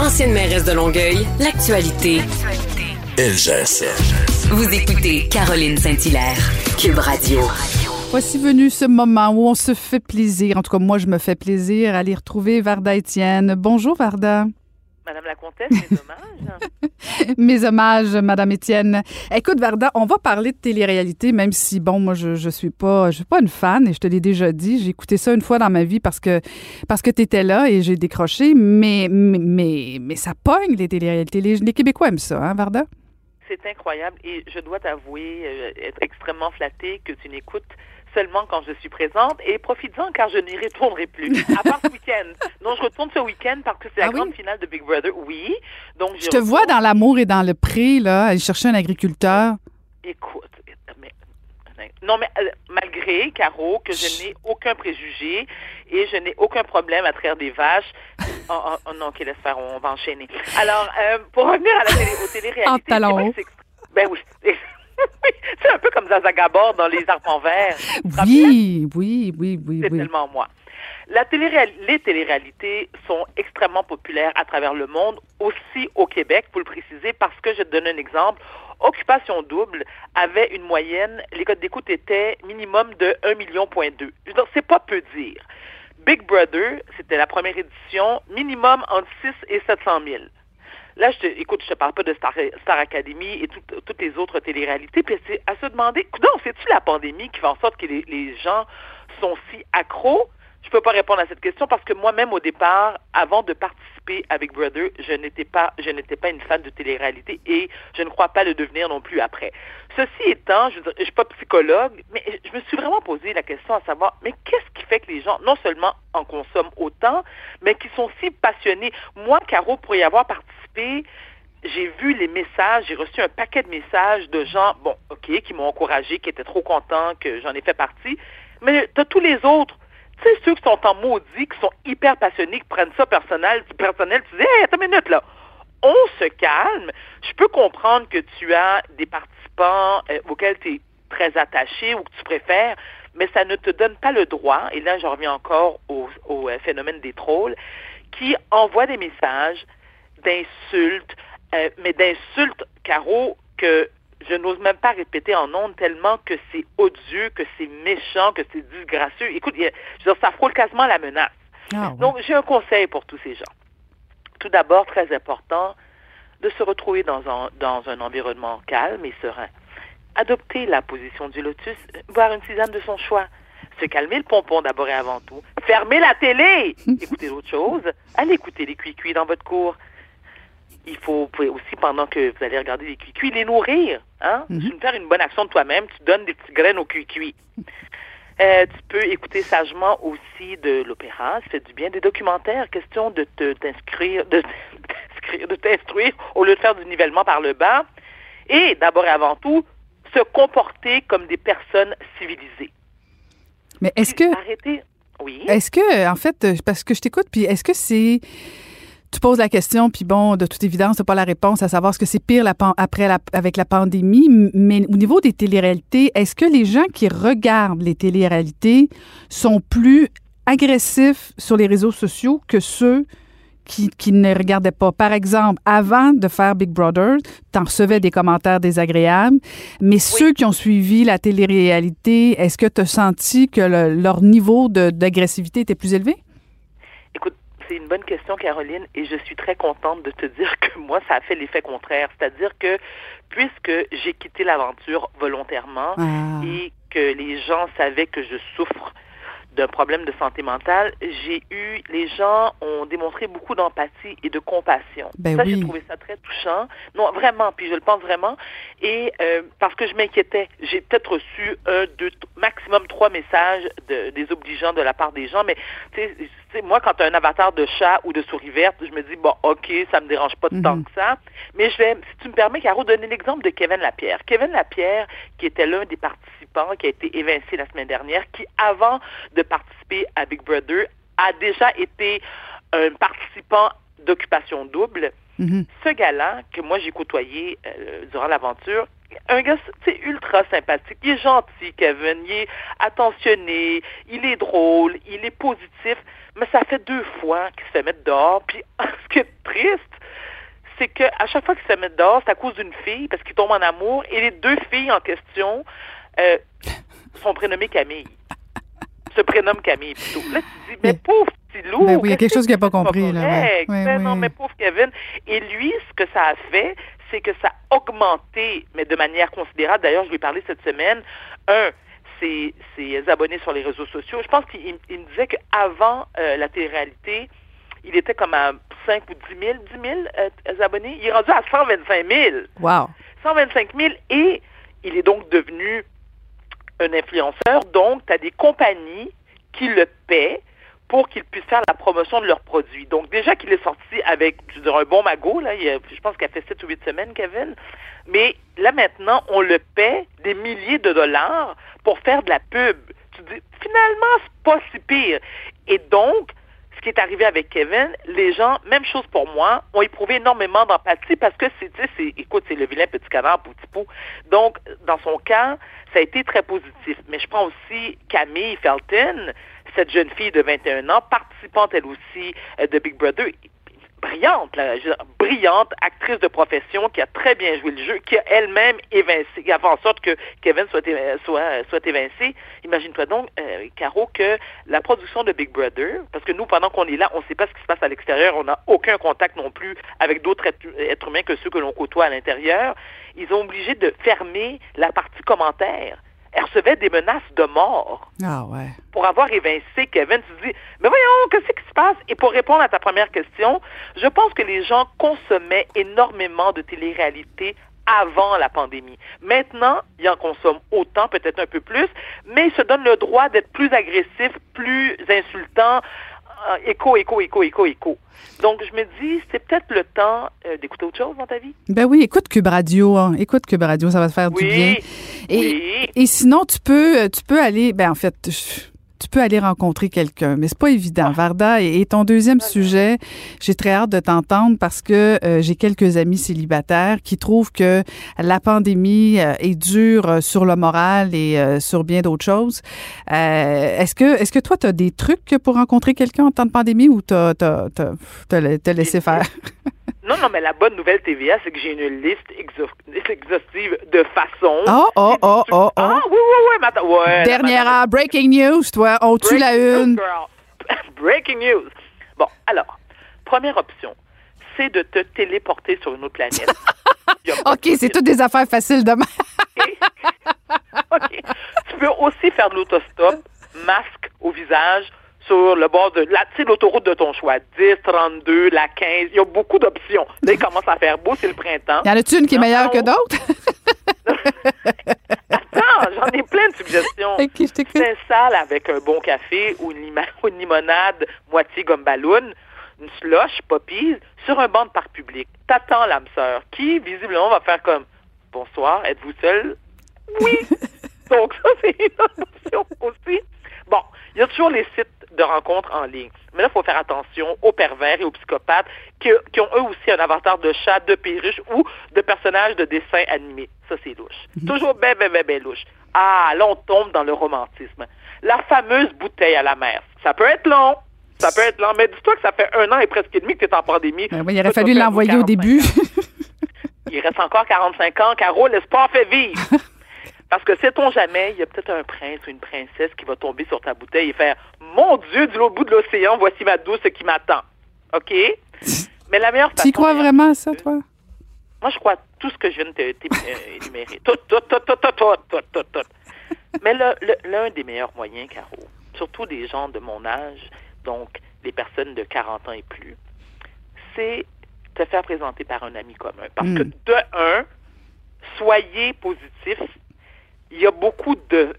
Ancienne mairesse de Longueuil, l'actualité. Ça. Vous écoutez Caroline Saint-Hilaire, Cube Radio. Voici venu ce moment où on se fait plaisir. En tout cas, moi, je me fais plaisir à aller retrouver Varda Étienne. Bonjour, Varda. Madame la comtesse, mes hommages. Mes hommages, Madame Étienne. Écoute, Varda, on va parler de télé-réalité, même si, bon, moi, je, je suis pas, je suis pas une fan, et je te l'ai déjà dit. J'ai écouté ça une fois dans ma vie parce que, parce que t'étais là et j'ai décroché, mais, mais, mais, mais ça pogne, les télé-réalités. Les, les Québécois aiment ça, hein, Varda? C'est incroyable et je dois t'avouer euh, être extrêmement flattée que tu n'écoutes seulement quand je suis présente et profites-en car je n'y retournerai plus. À part ce week-end. Non, je retourne ce week-end parce que c'est la Ah oui? grande finale de Big Brother. Oui. Donc Je te vois dans l'amour et dans le pré, là, aller chercher un agriculteur. Écoute, mais, non, mais euh, malgré, Caro, que je n'ai aucun préjugé et je n'ai aucun problème à traire des vaches. Oh, oh, oh, non, ok, laisse faire, on va enchaîner. Alors, euh, pour revenir à la télé, aux téléréalités, c'est- Ben oui. c'est un peu comme Zaza Gabor dans Les Arpents Verts. Oui, oui, oui, oui, C'est oui. tellement moi. La téléréal- les téléréalités sont extrêmement populaires à travers le monde, aussi au Québec, pour le préciser, parce que je vais te donne un exemple. Occupation double avait une moyenne, les codes d'écoute étaient minimum de 1 million point deux. C'est pas peu dire. Big Brother, c'était la première édition, minimum entre 6 et 700 000. Là, je te, écoute, je te parle pas de Star, Academy et tout- toutes les autres téléréalités. Puis c'est à se demander, non, c'est-tu la pandémie qui fait en sorte que les, gens sont si accros? Je peux pas répondre à cette question parce que moi-même, au départ, avant de participer Big Brother, je n'étais pas, je n'étais pas une fan de télé-réalité et je ne crois pas le devenir non plus après. Ceci étant, je je suis pas psychologue, mais je me suis vraiment posé la question à savoir, mais qu'est-ce qui fait que les gens, non seulement en consomment autant, mais qui sont si passionnés? Moi, Caro, pour y avoir participé, j'ai vu les messages, j'ai reçu un paquet de messages de gens, bon, OK, qui m'ont encouragé, qui étaient trop contents que j'en ai fait partie, mais tu as tous les autres. Tu sais, ceux qui sont en maudit, qui sont hyper passionnés, qui prennent ça personnel, personnel, tu dis, hey, attends une minute, là. On se calme. Je peux comprendre que tu as des participants euh, auxquels tu es très attaché ou que tu préfères, mais ça ne te donne pas le droit, et là, je reviens encore au, au, euh, phénomène des trolls, qui envoient des messages d'insultes, euh, mais d'insultes, Caro, que je n'ose même pas répéter en ondes tellement que c'est odieux, que c'est méchant, que c'est disgracieux. Écoute, je veux dire, ça frôle quasiment la menace. Ah, ouais. Donc, j'ai un conseil pour tous ces gens. Tout d'abord, très important, de se retrouver dans un, dans un environnement calme et serein. Adopter la position du lotus, boire une tisane de son choix. Se calmer le pompon d'abord et avant tout. Fermer la télé! Écoutez d'autres choses. Allez écouter les cuits dans votre cours. Il faut vous pouvez aussi, pendant que vous allez regarder les cuits les nourrir. Hein? Mhm. Tu veux faire une bonne action de toi-même, tu donnes des petites graines aux cuits euh, tu peux écouter sagement aussi de l'opéra, ça fait du bien, des documentaires, question de te t'inscrire, de t'instruire au lieu de faire du nivellement par le bas. Et d'abord et avant tout, se comporter comme des personnes civilisées. Mais est-ce que, Arrêtez. Oui. est-ce que, en fait, euh, parce que je t'écoute, puis est-ce que c'est. Tu poses la question, puis bon, de toute évidence, tu pas la réponse à savoir ce que c'est pire la pan- après la, avec la pandémie, mais au niveau des téléréalités, est-ce que les gens qui regardent les téléréalités sont plus agressifs sur les réseaux sociaux que ceux qui, qui ne regardaient pas? Par exemple, avant de faire Big Brother, tu en recevais des commentaires désagréables, mais ceux qui ont suivi la télé-réalité, est-ce que tu as senti que le- leur niveau d'agressivité était plus élevé? Écoute, c'est une bonne question, Caroline, et je suis très contente de te dire que moi, ça a fait l'effet contraire. C'est-à-dire que puisque j'ai quitté l'aventure volontairement Ah. et que les gens savaient que je souffre d'un problème de santé mentale, j'ai eu, les gens ont démontré beaucoup d'empathie et de compassion. Ben ça, oui. j'ai trouvé ça très touchant. Non, vraiment, puis je le pense vraiment. Et euh, parce que je m'inquiétais, j'ai peut-être reçu un, deux, maximum trois messages de, désobligeants de la part des gens, mais tu sais, moi, quand tu as un avatar de chat ou de souris verte, je me dis, bon, OK, ça me dérange pas Mhm. tant que ça. Mais je vais, si tu me permets, Caro, donner l'exemple de Kevin Lapierre. Kevin Lapierre, qui était l'un des participants, qui a été évincé la semaine dernière, qui, avant de participer à Big Brother, a déjà été un participant d'occupation double. Mhm. Ce gars-là, que moi j'ai côtoyé euh, durant l'aventure, un gars, c'est ultra sympathique. Il est gentil, Kevin. Il est attentionné. Il est drôle. Il est positif. Mais ça fait deux fois qu'il se fait mettre dehors. Puis, ce qui est triste, c'est qu'à chaque fois qu'il se met dehors, c'est à cause d'une fille, parce qu'il tombe en amour. Et les deux filles en question euh, sont prénommées Camille. Se prénomment Camille plutôt. Là, tu dis, mais pauvre petit loup. Ben oui, il y a quelque chose qu'il n'a pas compris. Là, ouais. mais non, mais pauvre Kevin. Et lui, ce que ça a fait, c'est que ça a augmenté, mais de manière considérable. D'ailleurs, je lui ai parlé cette semaine. Un, ses, ses abonnés sur les réseaux sociaux. Je pense qu'il me disait qu'avant euh, la télé-réalité, il était comme à 5 ou 10 000, 10 000 euh, abonnés. Il est rendu à 125 000. Wow. 125 000 et il est donc devenu un influenceur. Donc, tu as des compagnies qui le paient pour qu'il puisse faire la promotion de leurs produits. Donc, déjà qu'il est sorti avec, je un bon magot, là, je pense qu'il a fait 7 ou 8 semaines, Kevin. Mais là, maintenant, on le paie des milliers de dollars pour faire de la pub. Tu dis, finalement, c'est pas si pire. Et donc, ce qui est arrivé avec Kevin, les gens, même chose pour moi, ont éprouvé énormément d'empathie parce que c'est, c'est, écoute, c'est le vilain petit canard petit pou. Donc, dans son cas, ça a été très positif. Mais je prends aussi Camille Felton, cette jeune fille de 21 ans, participante elle aussi euh, de Big Brother brillante, brillante actrice de profession qui a très bien joué le jeu, qui a elle-même évincé, qui a fait en sorte que Kevin soit, soit, soit évincé. Imagine-toi donc, euh, Caro, que la production de Big Brother, parce que nous, pendant qu'on est là, on ne sait pas ce qui se passe à l'extérieur, on n'a aucun contact non plus avec d'autres êtres humains que ceux que l'on côtoie à l'intérieur, ils ont obligé de fermer la partie commentaire elle recevait des menaces de mort. Ah ouais. Pour avoir évincé Kevin, tu te dis, mais voyons, qu'est-ce qui se passe? Et pour répondre à ta première question, je pense que les gens consommaient énormément de télé-réalité avant la pandémie. Maintenant, ils en consomment autant, peut-être un peu plus, mais ils se donnent le droit d'être plus agressifs, plus insultants, écho, écho, écho, écho, écho. Donc, je me dis, c'est peut-être le temps euh, d'écouter autre chose dans ta vie. Ben oui, écoute Cube Radio. Hein. Écoute Cube Radio, ça va te faire du bien. Et, oui. et sinon, tu peux, tu peux aller, ben en fait, tu peux aller rencontrer quelqu'un, mais c'est pas évident. Ah. Varda, et, ton deuxième sujet, j'ai très hâte de t'entendre parce que euh, j'ai quelques amis célibataires qui trouvent que la pandémie euh, est dure euh, sur le moral et sur bien d'autres choses. est-ce que est-ce que toi, tu as des trucs pour rencontrer quelqu'un en temps de pandémie ou t'as as, laissé faire? Non, non, mais la bonne nouvelle TVA, c'est que j'ai une liste exhaustive de façons. Oh, oh, oh, oh, oh. Ah, oui, oui, oui. Ouais, Dernière breaking news, toi. On tue la une? breaking news. Bon, alors, première option, c'est de te téléporter sur une autre planète. OK, c'est toutes des affaires faciles demain. OK. Tu peux aussi faire de l'autostop, masque au visage, sur le bord de la, l'autoroute de ton choix. 10, 32, la 15. Il y a beaucoup d'options. Là, il commence à faire beau, c'est le printemps. Y en a-tu une qui est meilleure que d'autres? Attends, j'en ai plein de suggestions. Okay, c'est salle avec un bon café ou une, limonade moitié gomme ballon, une slush, poppies, sur un banc de parc public. T'attends l'âme sœur, qui visiblement va faire comme Bonsoir, êtes-vous seul? Oui! Donc ça, c'est une option aussi. Bon, il y a toujours les sites de rencontres en ligne. Mais là, il faut faire attention aux pervers et aux psychopathes qui, ont eux aussi un avatar de chat, de perruche ou de personnages de dessins animés. Ça, c'est louche. Mhm. Toujours bien, bien, bien, bien louche. Ah, là, on tombe dans le romantisme. La fameuse bouteille à la mer. Ça peut être long. Ça peut être long. Mais dis-toi que ça fait un an et presque demi que tu es en pandémie. Ben oui, il aurait fallu l'envoyer au début. il reste encore 45 ans. Caro, l'espoir fait vivre. Parce que sait-on jamais, il y a peut-être un prince ou une princesse qui va tomber sur ta bouteille et faire Mon Dieu, du l'autre bout de l'océan, voici ma douce qui m'attend. OK? Mais la meilleure façon. Tu crois vraiment à ça, toi? Moi, je crois à tout ce que je viens de t'énumérer. tout, tout, tout, tout, tout, tout, tout, tout. Mais l'un des meilleurs moyens, Caro, surtout des gens de mon âge, donc des personnes de 40 ans et plus, c'est te faire présenter par un ami commun. Parce que, hmm. de un, soyez positif il y a beaucoup de,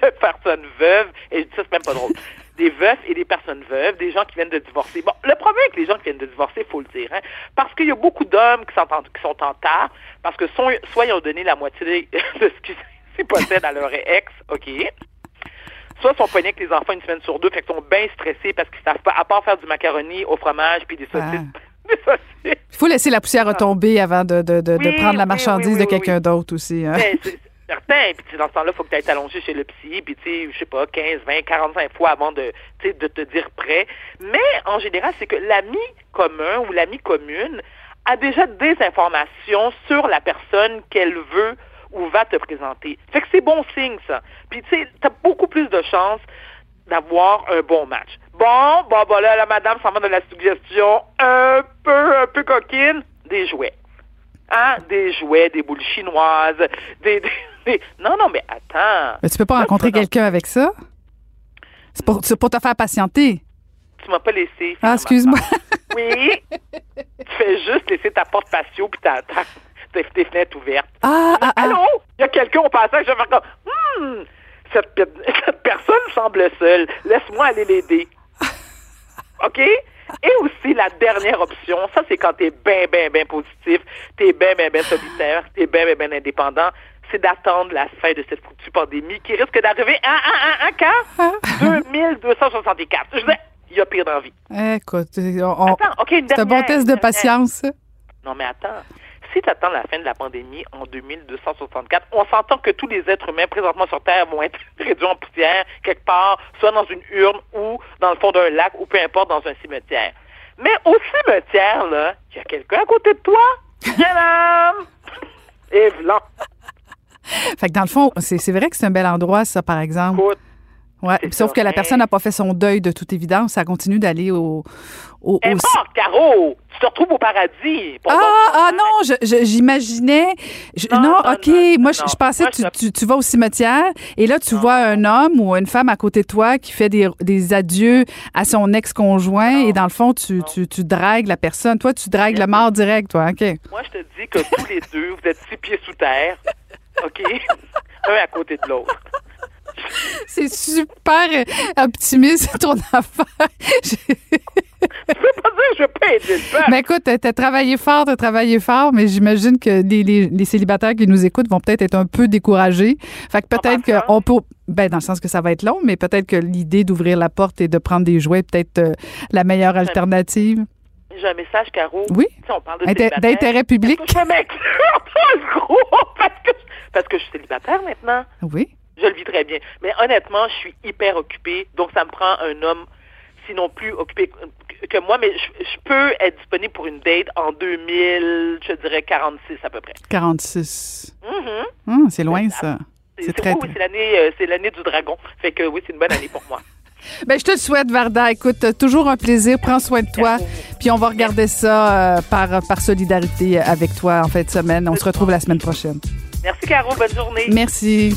de personnes veuves, et ça, c'est même pas drôle. Des veufs et des personnes veuves, des gens qui viennent de divorcer. Bon, le problème avec les gens qui viennent de divorcer, il faut le dire, hein, parce qu'il y a beaucoup d'hommes qui sont, en, qui sont en tard, parce que soit, ils ont donné la moitié de ce qu'ils possèdent à leur ex, OK, soit ils sont poignés avec les enfants une semaine sur deux, fait qu'ils sont bien stressés parce qu'ils savent pas, à part faire du macaroni au fromage puis des saucisses. Ah. Il faut laisser la poussière retomber avant de, de, de, prendre la marchandise oui, oui, de quelqu'un d'autre aussi. hein. Certain. Puis dans ce temps-là, il faut que tu ailles t'allonger chez le psy, puis tu sais, je sais pas, 15, 20, 45 fois avant de, de te dire prêt. Mais en général, c'est que l'ami commun ou l'ami commune a déjà des informations sur la personne qu'elle veut ou va te présenter. Fait que c'est bon signe, ça. Puis tu sais, t'as beaucoup plus de chances d'avoir un bon match. Bon, bon, bon, là, la madame s'en va dans la suggestion un peu, un peu coquine, des jouets. Hein? Des jouets, des boules chinoises, des... des- des- Non, non, mais attends. Mais tu peux pas Ça, rencontrer quelqu'un avec ça? C'est pour, te faire patienter. Tu m'as pas laissé. Ah, excuse-moi. Oui. tu fais juste laisser ta porte patio puis ta, ta- tes, tes fenêtres ouvertes. Ah, ah, ah. Allô? Il y a quelqu'un au passage, je vais faire comme, hmm, cette, cette personne semble seule. Laisse-moi aller l'aider. OK? Et aussi, la dernière option, ça, c'est quand t'es bien, bien, bien positif, t'es bien, bien, bien solitaire, t'es bien, bien, bien indépendant, c'est d'attendre la fin de cette foutue pandémie qui risque d'arriver à, à, à, à quand? 2264. Je disais, il y a pire dans la vie. Écoute, on- Attends, OK, une c'est un bon test de patience. Non, mais attends. Si tu attends la fin de la pandémie en 2264, on s'entend que tous les êtres humains présentement sur Terre vont être réduits en poussière quelque part, soit dans une urne ou dans le fond d'un lac ou peu importe dans un cimetière. Mais au cimetière, là, il y a quelqu'un à côté de toi. Madame! Et voilà. Fait que dans le fond, c'est c'est vrai que c'est un bel endroit, ça, par exemple. Écoute, Ouais. Sauf ça. que la personne n'a pas fait son deuil de toute évidence. Ça continue d'aller au. au, au- importe, Caro! Tu te retrouves au paradis. Ah, ah non, j'imaginais. Non, OK. non, moi, je, non. je pensais que tu- tu vas au cimetière et là, tu vois un homme ou une femme à côté de toi qui fait des, des adieux à son ex-conjoint et dans le fond, tu, tu, tu dragues la personne. Toi, tu dragues le mort direct, toi. OK. Moi, je te dis que tous les deux, vous êtes six pieds sous terre. OK? Un à côté de l'autre. C'est super euh, optimiste, ton affaire. Je- Tu peux pas dire que je veux le peuple. Mais écoute, t'as travaillé fort, t'as travaillé fort, mais j'imagine que les, les- les célibataires qui nous écoutent vont peut-être être un peu découragés. Fait que peut-être qu'on peut, ben dans le sens que ça va être long, mais peut-être que l'idée d'ouvrir la porte et de prendre des jouets est peut-être euh, la meilleure alternative. J'ai un message, Caro. Oui. On parle. D'intérêt public. Que je? Parce que, parce que je suis célibataire maintenant. Oui. Je le vis très bien. Mais honnêtement, je suis hyper occupée. Donc, ça me prend un homme, sinon plus occupé que- moi. Mais je, je peux être disponible pour une date en 2000, je dirais 46 à peu près. 46. Mhm. Hum, c'est loin, ça. C'est très, oui, c'est l'année, euh, c'est l'année du dragon. Fait que oui, c'est une bonne année pour moi. Ben, je te le souhaite, Varda. Écoute, toujours un plaisir. Prends soin de toi. Puis on va regarder ça euh, par, par solidarité avec toi en fin de semaine. On se retrouve la semaine prochaine. Merci, Caro. Bonne journée. Merci.